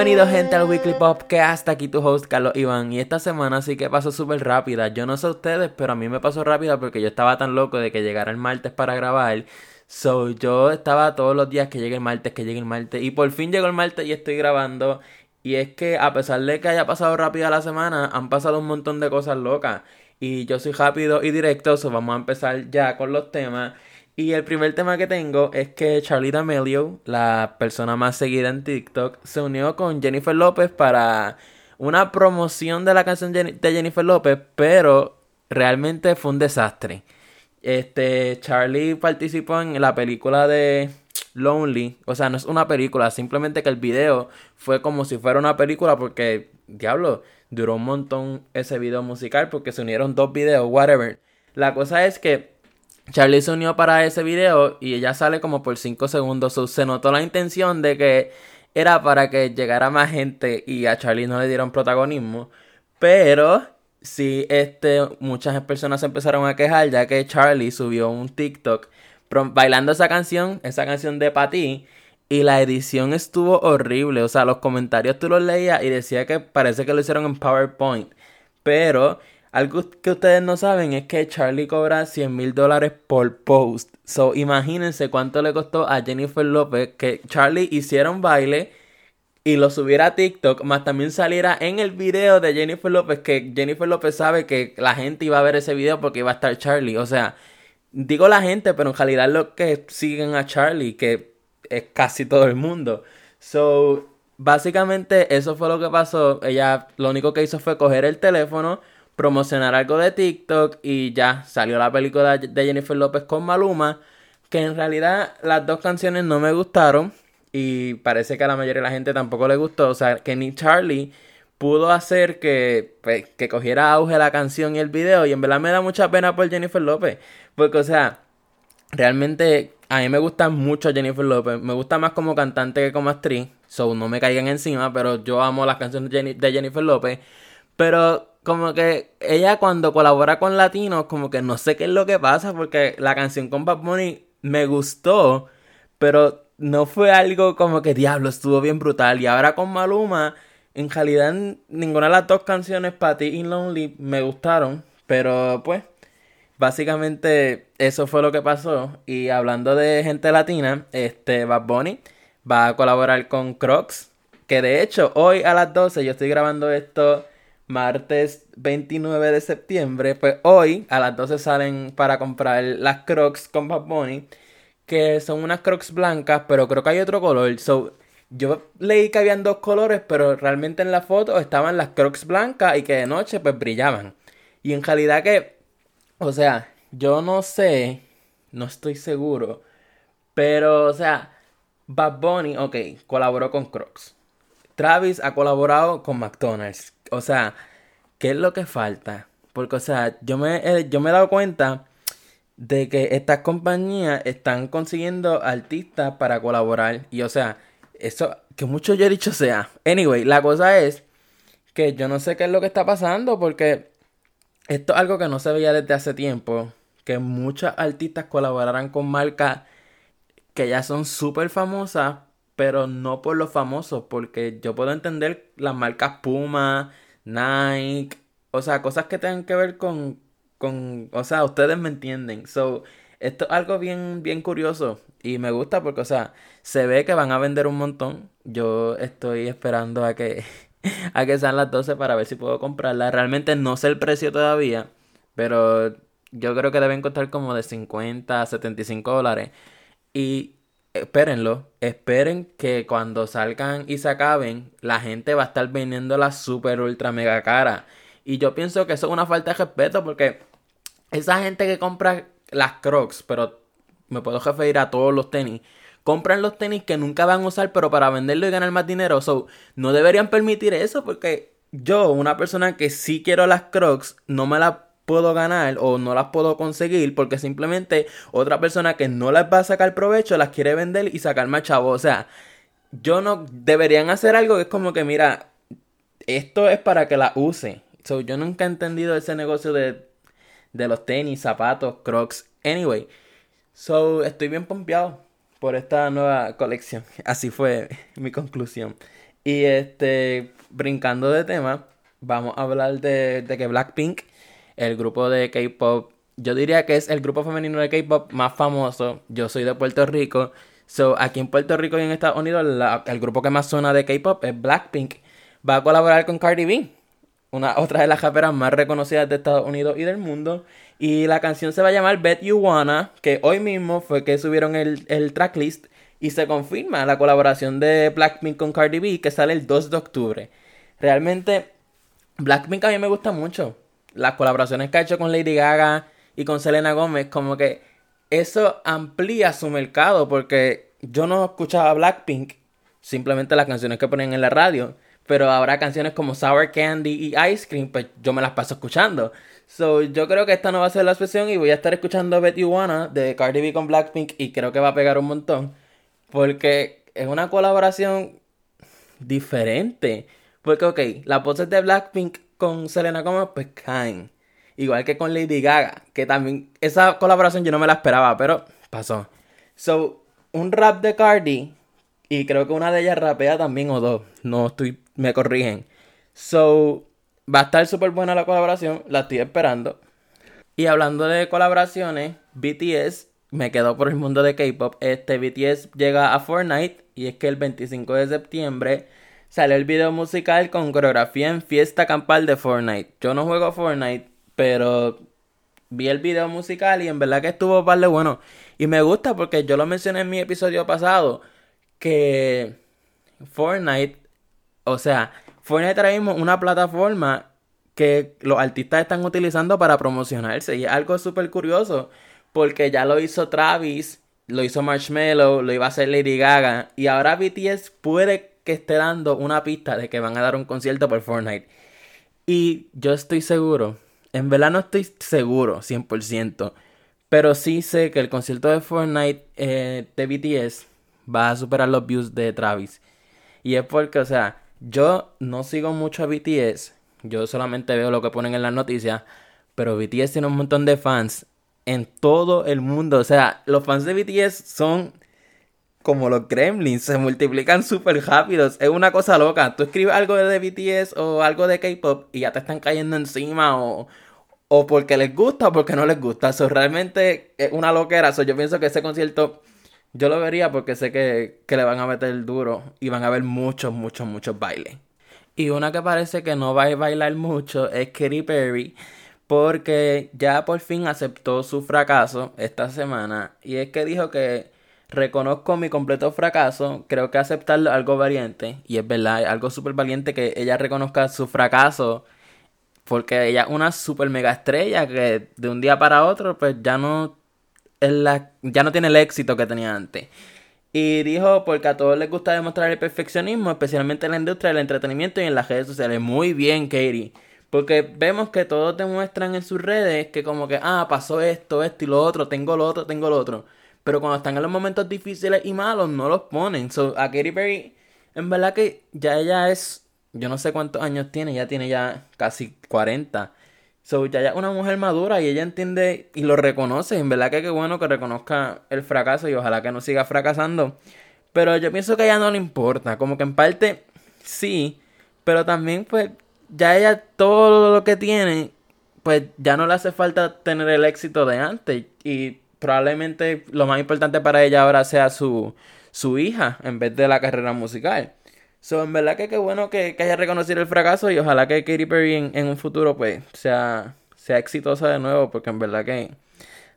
Bienvenidos gente al Weekly Pop, que hasta aquí tu host Carlos Iván. Y esta semana sí que pasó súper rápida. Yo no sé ustedes, pero a mí me pasó rápida porque yo estaba tan loco de que llegara el martes para grabar. So yo estaba todos los días que llegue el martes, que llegue el martes. Y por fin llegó el martes y estoy grabando. Y es que a pesar de que haya pasado rápida la semana, han pasado un montón de cosas locas. Y yo soy rápido y directo, so vamos a empezar ya con los temas. Y el primer tema que tengo es que Charlie D'Amelio, la persona más seguida en TikTok, se unió con Jennifer López para una promoción de la canción de Jennifer López, pero realmente fue un desastre. Este, Charlie participó en la película de Lonely, o sea, no es una película, simplemente que el video fue como si fuera una película porque, diablo, duró un montón ese video musical porque se unieron dos videos, whatever. La cosa es que Charlie se unió para ese video y ella sale como por 5 segundos. se notó la intención de que era para que llegara más gente y a Charlie no le dieron protagonismo. Pero sí, este, muchas personas se empezaron a quejar ya que Charlie subió un TikTok bailando esa canción, esa canción de Pati. Y la edición estuvo horrible. O sea, los comentarios tú los leías y decía que parece que lo hicieron en PowerPoint. Pero algo que ustedes no saben es que Charlie cobra 100 mil dólares por post. So, imagínense cuánto le costó a Jennifer López que Charlie hiciera un baile y lo subiera a TikTok, más también saliera en el video de Jennifer López, que Jennifer López sabe que la gente iba a ver ese video porque iba a estar Charlie. O sea, digo la gente, pero en realidad los que siguen a Charlie, que es casi todo el mundo. So, básicamente eso fue lo que pasó. Ella lo único que hizo fue coger el teléfono promocionar algo de TikTok y ya salió la película de Jennifer López con Maluma, que en realidad las dos canciones no me gustaron y parece que a la mayoría de la gente tampoco le gustó, o sea, que ni Charlie pudo hacer que, pues, que cogiera auge la canción y el video y en verdad me da mucha pena por Jennifer López, porque o sea, realmente a mí me gusta mucho Jennifer López, me gusta más como cantante que como actriz, so no me caigan encima, pero yo amo las canciones de Jennifer López, pero como que ella cuando colabora con latinos, como que no sé qué es lo que pasa, porque la canción con Bad Bunny me gustó, pero no fue algo como que diablo, estuvo bien brutal. Y ahora con Maluma, en realidad ninguna de las dos canciones, Patty y Lonely, me gustaron, pero pues, básicamente eso fue lo que pasó. Y hablando de gente latina, este Bad Bunny va a colaborar con Crocs, que de hecho hoy a las 12 yo estoy grabando esto martes 29 de septiembre, pues hoy a las 12 salen para comprar las Crocs con Bad Bunny, que son unas Crocs blancas, pero creo que hay otro color. Yo leí que habían dos colores, pero realmente en la foto estaban las Crocs blancas y que de noche pues brillaban. Y en realidad que, o sea, yo no sé, no estoy seguro, pero o sea, Bad Bunny, ok, colaboró con Crocs. Travis ha colaborado con McDonald's. O sea, ¿qué es lo que falta? Porque, o sea, yo me, yo me he dado cuenta de que estas compañías están consiguiendo artistas para colaborar. Y, o sea, eso, que mucho yo he dicho sea. Anyway, la cosa es que yo no sé qué es lo que está pasando porque esto es algo que no se veía desde hace tiempo. Que muchos artistas colaboraran con marcas que ya son súper famosas, pero no por los famosos, porque yo puedo entender las marcas Puma, Nike, o sea, cosas que tengan que ver con, con, o sea, ustedes me entienden. So, esto es algo bien, bien curioso y me gusta porque, o sea, se ve que van a vender un montón. Yo estoy esperando a que, a que sean las 12 para ver si puedo comprarla. Realmente no sé el precio todavía, pero yo creo que deben costar como de 50 a 75 dólares. Y espérenlo, esperen que cuando salgan y se acaben, la gente va a estar vendiendo la super ultra mega cara. Y yo pienso que eso es una falta de respeto porque esa gente que compra las crocs, pero me puedo referir a todos los tenis, compran los tenis que nunca van a usar, pero para venderlo y ganar más dinero. So, no deberían permitir eso porque yo, una persona que sí quiero las crocs, no me las puedo ganar o no las puedo conseguir porque simplemente otra persona que no las va a sacar provecho las quiere vender y sacar más chavo. O sea, yo no deberían hacer algo que es como que mira, esto es para que la use. So, yo nunca he entendido ese negocio de, de los tenis, zapatos, crocs. Anyway, so estoy bien pompeado por esta nueva colección. Así fue mi conclusión. Y este, brincando de tema, vamos a hablar de, de que Blackpink, el grupo de K-pop, yo diría que es el grupo femenino de K-pop más famoso. Yo soy de Puerto Rico. So, aquí en Puerto Rico y en Estados Unidos, el grupo que más suena de K-pop es Blackpink. Va a colaborar con Cardi B, una, otra de las raperas más reconocidas de Estados Unidos y del mundo. Y la canción se va a llamar Bet You Wanna, que hoy mismo fue que subieron el, el tracklist y se confirma la colaboración de Blackpink con Cardi B que sale el 2 de octubre. Realmente, Blackpink a mí me gusta mucho. Las colaboraciones que ha hecho con Lady Gaga y con Selena Gómez, como que eso amplía su mercado porque yo no escuchaba Blackpink, simplemente las canciones que ponen en la radio, pero habrá canciones como Sour Candy y Ice Cream, pues yo me las paso escuchando. So, yo creo que esta no va a ser la expresión y voy a estar escuchando Betty Wanna de Cardi B con Blackpink y creo que va a pegar un montón porque es una colaboración diferente. Porque, ok, las voces de Blackpink con Selena Gomez pues caen. Igual que con Lady Gaga, que también esa colaboración yo no me la esperaba, pero pasó. So, un rap de Cardi, y creo que una de ellas rapea también o dos, no estoy, me corrigen. So, va a estar súper buena la colaboración, la estoy esperando. Y hablando de colaboraciones, BTS me quedo por el mundo de K-pop. Este BTS llega a Fortnite y es que el 25 de septiembre sale el video musical con coreografía en fiesta campal de Fortnite. Yo no juego Fortnite, pero vi el video musical y en verdad que estuvo de bueno. Y me gusta porque yo lo mencioné en mi episodio pasado que Fortnite, o sea, Fortnite traemos una plataforma que los artistas están utilizando para promocionarse y es algo súper curioso porque ya lo hizo Travis, lo hizo Marshmello, lo iba a hacer Lady Gaga y ahora BTS puede que esté dando una pista de que van a dar un concierto por Fortnite. Y yo estoy seguro en verdad no estoy seguro 100%. Pero sí sé que el concierto de Fortnite eh, de BTS va a superar los views de Travis. Y es porque, o sea, yo no sigo mucho a BTS. Yo solamente veo lo que ponen en las noticias. Pero BTS tiene un montón de fans en todo el mundo. O sea, los fans de BTS son como los gremlins, se multiplican súper rápidos. Es una cosa loca. Tú escribes algo de BTS o algo de K-pop y ya te están cayendo encima o, o porque les gusta o porque no les gusta. Eso realmente es una loquera. yo pienso que ese concierto yo lo vería porque sé que, que le van a meter duro y van a ver muchos, muchos, muchos bailes. Y una que parece que no va a bailar mucho es Katy Perry porque ya por fin aceptó su fracaso esta semana y es que dijo que reconozco mi completo fracaso, creo que aceptarlo es algo valiente, y es verdad, algo súper valiente que ella reconozca su fracaso, porque ella es una super mega estrella que de un día para otro, pues ya no, la, ya no tiene el éxito que tenía antes. Y dijo, porque a todos les gusta demostrar el perfeccionismo, especialmente en la industria del entretenimiento y en las redes sociales. Muy bien, Katie. Porque vemos que todos demuestran en sus redes que como que, ah, pasó esto, esto y lo otro, tengo lo otro, tengo lo otro. Pero cuando están en los momentos difíciles y malos, no los ponen. So, a Katy Perry, en verdad que ya ella es, yo no sé cuántos años tiene, ya tiene ya casi 40. So, ya es una mujer madura y ella entiende y lo reconoce. En verdad que qué bueno que reconozca el fracaso y ojalá que no siga fracasando. Pero yo pienso que a ella no le importa. Como que en parte sí, pero también pues ya ella todo lo que tiene, pues ya no le hace falta tener el éxito de antes. Y probablemente lo más importante para ella ahora sea su, su hija en vez de la carrera musical. So, en verdad que qué bueno que, haya reconocido el fracaso y ojalá que Katy Perry en, un futuro pues sea, sea exitosa de nuevo porque en verdad que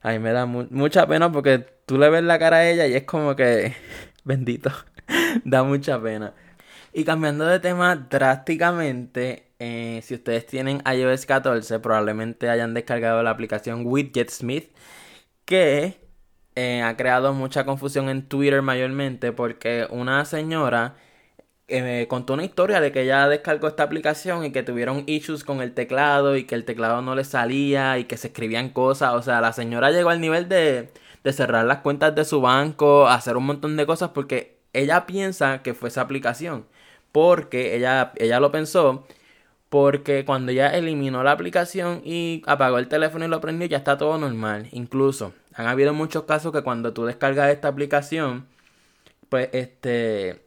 a mí me da mucha pena porque tú le ves la cara a ella y es como que bendito, da mucha pena. Y cambiando de tema drásticamente, eh, si ustedes tienen iOS 14 probablemente hayan descargado la aplicación Widget Smith que eh, ha creado mucha confusión en Twitter mayormente porque una señora eh, contó una historia de que ella descargó esta aplicación y que tuvieron issues con el teclado y que el teclado no le salía y que se escribían cosas. O sea, la señora llegó al nivel de, de cerrar las cuentas de su banco, hacer un montón de cosas porque ella piensa que fue esa aplicación. Porque ella, ella lo pensó porque cuando ya eliminó la aplicación y apagó el teléfono y lo prendió, ya está todo normal. Incluso, han habido muchos casos que cuando tú descargas esta aplicación, pues este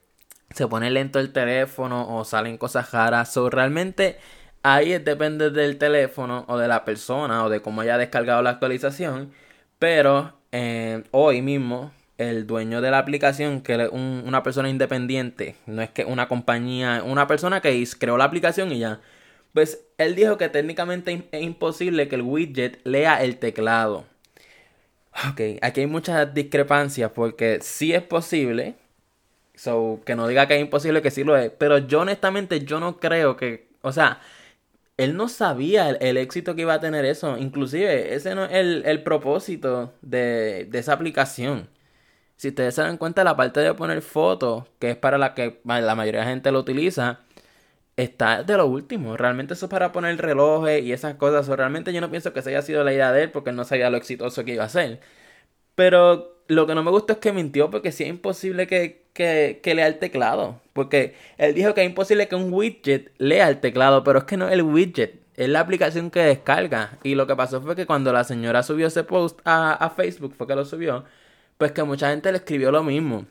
se pone lento el teléfono o salen cosas raras. O realmente ahí depende del teléfono o de la persona o de cómo haya descargado la actualización. Pero eh, hoy mismo el dueño de la aplicación, que es una persona independiente, no es que una compañía, una persona que creó la aplicación y ya, pues él dijo que técnicamente es imposible que el widget lea el teclado. Ok, aquí hay muchas discrepancias porque sí es posible, so, que no diga que es imposible, que sí lo es, pero yo honestamente yo no creo que, o sea, él no sabía el, éxito que iba a tener eso, inclusive ese no es el, el propósito de, de esa aplicación. Si ustedes se dan cuenta, la parte de poner fotos, que es para la que la mayoría de la gente lo utiliza, está de lo último. Realmente eso es para poner relojes y esas cosas. O realmente yo no pienso que esa haya sido la idea de él porque no sabía lo exitoso que iba a ser. Pero lo que no me gusta es que mintió porque sí es imposible que, que, que, lea el teclado. Porque él dijo que es imposible que un widget lea el teclado, pero es que no es el widget. Es la aplicación que descarga. Y lo que pasó fue que cuando la señora subió ese post a, a Facebook, fue que lo subió pues que mucha gente le escribió lo mismo.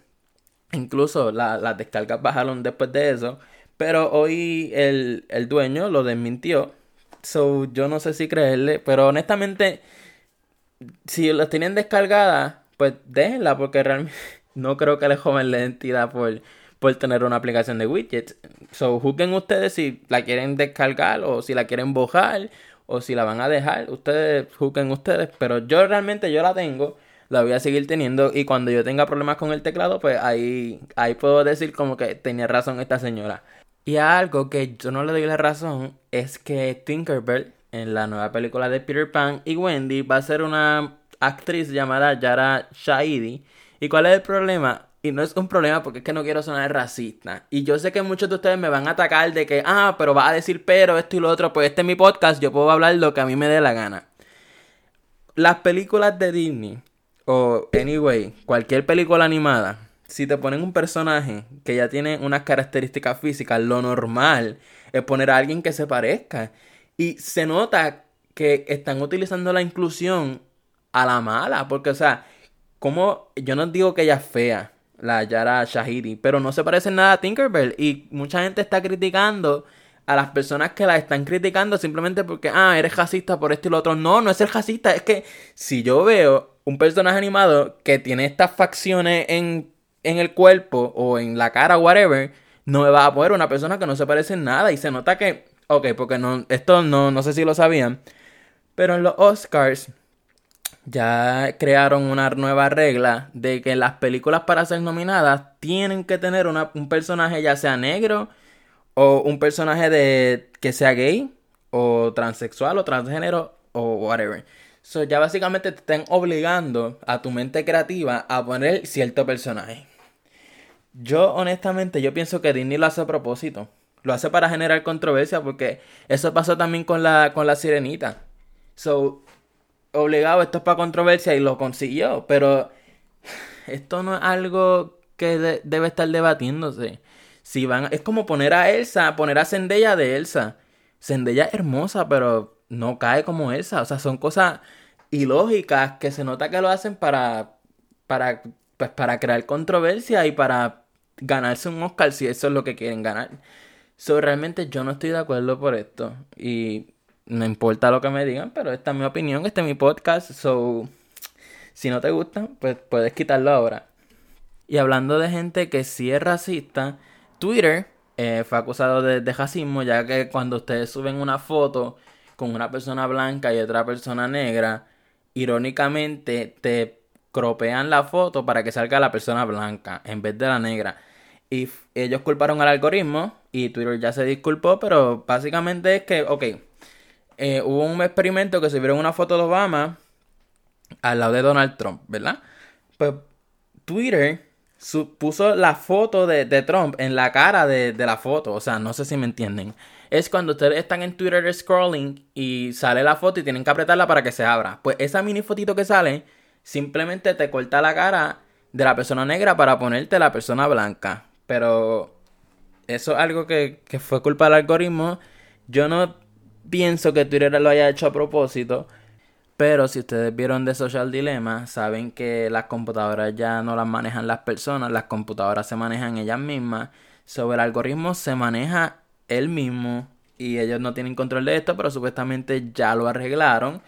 Incluso las descargas bajaron después de eso. Pero hoy el, el dueño lo desmintió. So, yo no sé si creerle. Pero honestamente, si las tienen descargadas, pues déjenla. Porque realmente no creo que le joven la identidad por, por tener una aplicación de widgets. So, juzguen ustedes si la quieren descargar o si la quieren bojar o si la van a dejar. Ustedes juzguen ustedes. Pero yo realmente yo la tengo la voy a seguir teniendo y cuando yo tenga problemas con el teclado, pues ahí, ahí puedo decir como que tenía razón esta señora. Y algo que yo no le doy la razón es que Tinkerbell en la nueva película de Peter Pan y Wendy va a ser una actriz llamada Yara Shahidi. ¿Y cuál es el problema? Y no es un problema porque es que no quiero sonar racista. Y yo sé que muchos de ustedes me van a atacar de que, ah, pero va a decir pero, esto y lo otro. Pues este es mi podcast, yo puedo hablar lo que a mí me dé la gana. Las películas de Disney o, anyway, cualquier película animada, si te ponen un personaje que ya tiene unas características físicas, lo normal es poner a alguien que se parezca. Y se nota que están utilizando la inclusión a la mala. Porque, o sea, como yo no digo que ella es fea, la Yara Shahiri, pero no se parece nada a Tinkerbell. Y mucha gente está criticando a las personas que la están criticando simplemente porque, ah, eres racista por esto y lo otro. No, no es ser racista, es que si yo veo un personaje animado que tiene estas facciones en, en el cuerpo o en la cara, whatever, no me va a poner una persona que no se parece en nada. Y se nota que, ok, porque no, esto no, no sé si lo sabían, pero en los Oscars ya crearon una nueva regla de que las películas para ser nominadas tienen que tener una, un personaje ya sea negro o un personaje de que sea gay o transexual o transgénero o whatever. So, ya básicamente te están obligando a tu mente creativa a poner cierto personaje. Yo honestamente, yo pienso que Disney lo hace a propósito. Lo hace para generar controversia porque eso pasó también con la, con la sirenita. So, obligado, esto es para controversia y lo consiguió. Pero esto no es algo que debe estar debatiéndose. Si van, es como poner a Elsa, poner a Zendaya de Elsa. Zendaya es hermosa, pero no cae como esa. O sea, son cosas ilógicas que se nota que lo hacen para, para, pues, para crear controversia y para ganarse un Oscar si eso es lo que quieren ganar. So, realmente yo no estoy de acuerdo por esto. Y no importa lo que me digan, pero esta es mi opinión, este es mi podcast. So, si no te gusta, pues puedes quitarlo ahora. Y hablando de gente que sí es racista, Twitter eh, fue acusado de, de racismo, ya que cuando ustedes suben una foto con una persona blanca y otra persona negra, irónicamente te cropean la foto para que salga la persona blanca en vez de la negra. Y ellos culparon al algoritmo y Twitter ya se disculpó, pero básicamente es que, ok, eh, hubo un experimento que se vieron una foto de Obama al lado de Donald Trump, ¿verdad? Pues Twitter puso la foto de, Trump en la cara de la foto, o sea, no sé si me entienden es cuando ustedes están en Twitter scrolling y sale la foto y tienen que apretarla para que se abra. Pues esa mini fotito que sale simplemente te corta la cara de la persona negra para ponerte la persona blanca. Pero eso es algo que, que fue culpa del algoritmo. Yo no pienso que Twitter lo haya hecho a propósito. Pero si ustedes vieron The Social Dilemma, saben que las computadoras ya no las manejan las personas, las computadoras se manejan ellas mismas. Sobre el algoritmo se maneja él mismo y ellos no tienen control de esto, pero supuestamente ya lo arreglaron.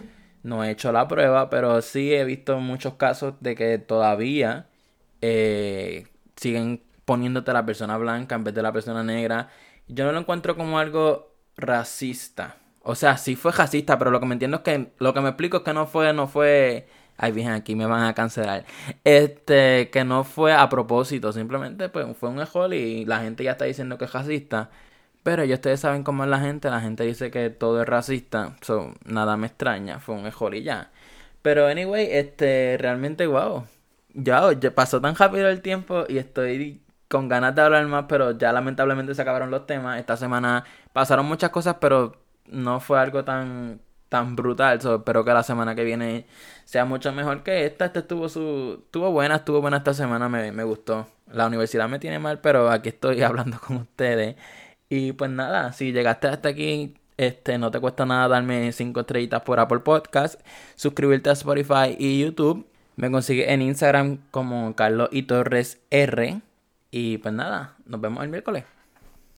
No he hecho la prueba, pero sí he visto muchos casos de que todavía eh, siguen poniéndote la persona blanca en vez de la persona negra. Yo no lo encuentro como algo racista. O sea, sí fue racista, pero lo que me entiendo es que lo que me explico es que no fue, no fue. Ay, bien, aquí me van a cancelar. Este, que no fue a propósito, simplemente pues fue un error y la gente ya está diciendo que es racista. Pero ya ustedes saben cómo es la gente, la gente dice que todo es racista, so, nada me extraña, fue un error y ya. Pero anyway, este, realmente wow. Ya, ya pasó tan rápido el tiempo y estoy con ganas de hablar más, pero ya lamentablemente se acabaron los temas. Esta semana pasaron muchas cosas, pero no fue algo tan tan brutal. espero que la semana que viene sea mucho mejor que esta. Esta estuvo su estuvo buena, estuvo buena esta semana, me, me gustó. La universidad me tiene mal, pero aquí estoy hablando con ustedes. Y pues nada, si llegaste hasta aquí, este no te cuesta nada darme 5 estrellitas por Apple Podcast, suscribirte a Spotify y YouTube. Me consigue en Instagram como Carlos y Torres R. Y pues nada, nos vemos el miércoles.